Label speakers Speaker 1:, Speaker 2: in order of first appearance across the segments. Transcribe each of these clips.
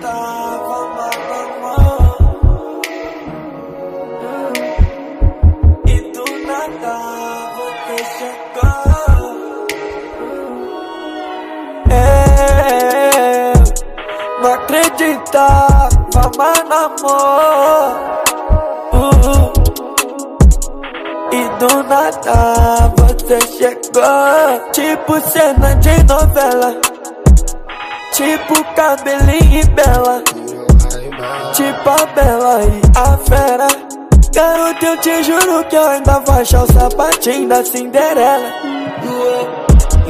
Speaker 1: mais amor. E do nada você chegou. Eu não acreditava mais no amor. Uh, e do nada você chegou. Tipo cena de novela. Tipo cabelinho e bela. Tipo a bela e a fera. Garoto, eu te juro que eu ainda vou achar o sapatinho da Cinderela.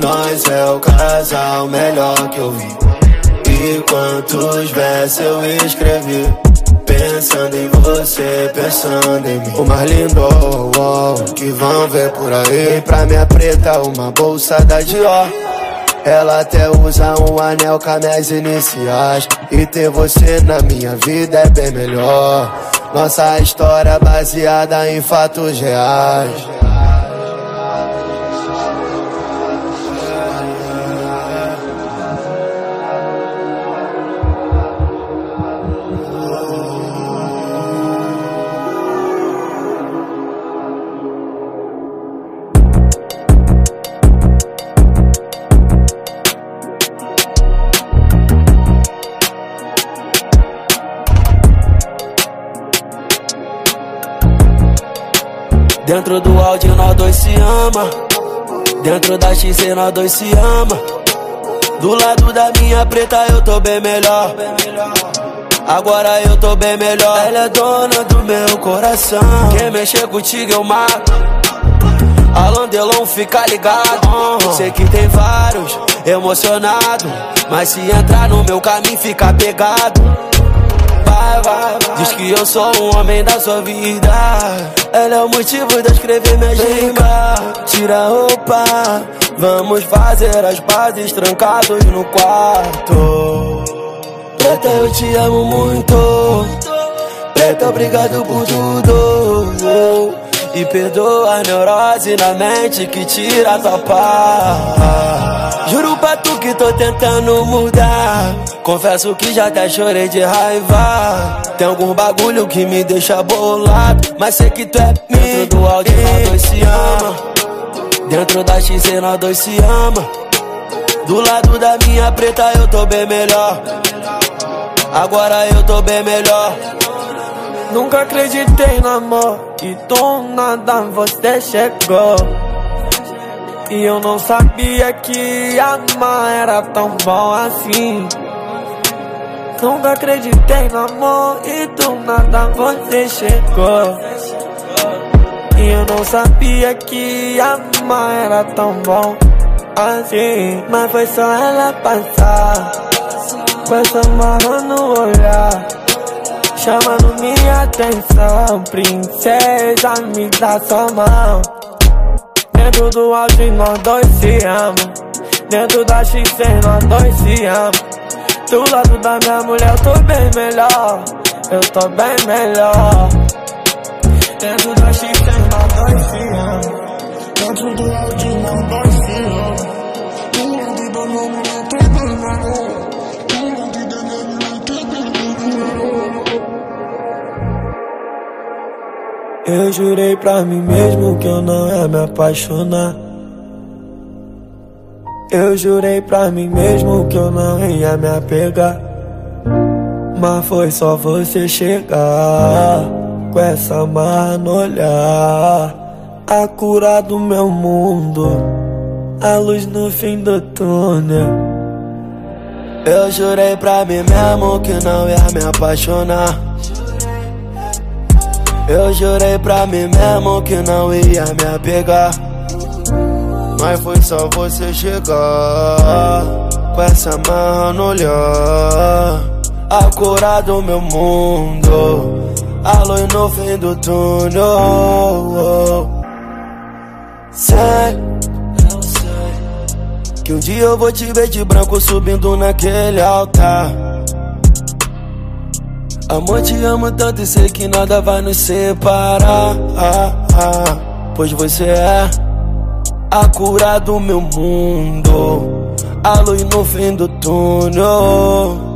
Speaker 2: Nós é o casal melhor que eu vi. E quantos versos eu escrevi. Pensando em você, pensando em mim. O mais lindo oh, oh, que vão ver por aí. Pra minha preta, uma bolsa da Dior. Ela até usa um anel com as minhas iniciais. E ter você na minha vida é bem melhor. Nossa história baseada em fatos reais.
Speaker 1: Dentro do áudio nós dois se ama. Dentro da XC nós dois se ama. Do lado da minha preta eu tô bem melhor. Agora eu tô bem melhor. Ela é dona do meu coração. Quem mexer contigo eu mato. Alan Delon fica ligado. Sei que tem vários emocionado Mas se entrar no meu caminho fica pegado. Diz que eu sou um homem da sua vida. Ela é o motivo de eu escrever minha rimas. Tira a roupa Vamos fazer as bases trancados no quarto. Preta, eu te amo muito. Preta, obrigado por tudo E perdoa a neurose na mente que tira tua paz. Juro pra tu que tô tentando mudar. Confesso que já até chorei de raiva. Tem algum bagulho que me deixa bolado Mas sei que tu é Dentro do áudio nós dois se ama. Dentro da XC nós dois se ama. Do lado da minha preta eu tô bem melhor. Agora eu tô bem melhor Nunca acreditei no amor E do nada você chegou. E eu não sabia que amar era tão bom assim. Nunca acreditei no amor E do nada você chegou. E eu não sabia que amar era tão bom assim. Mas foi só ela passar. Com essa marra no olhar Chamando minha atenção Princesa, me dá sua mão. Dentro do auge nós dois se amam. Dentro da XC nós dois se amam. Do lado da minha mulher eu tô bem melhor. Eu tô bem melhor. Dentro da XC nós dois se amam. Dentro do auge nós dois se amam. Do lado da minha mulher eu tô bem melhor Eu jurei pra mim mesmo que eu não ia me apaixonar. Eu jurei pra mim mesmo que eu não ia me apegar. Mas foi só você chegar com essa marra no olhar. A cura do meu mundo, a luz no fim do túnel. Eu jurei pra mim mesmo que não ia me apaixonar. Eu jurei pra mim mesmo que não ia me apegar. Mas foi só você chegar com essa marra no olhar. A cura do meu mundo, a luz no fim do túnel. Sei, que um dia eu vou te ver de branco subindo naquele altar. Amor, te amo tanto e sei que nada vai nos separar. Pois você é a cura do meu mundo, a luz no fim do túnel.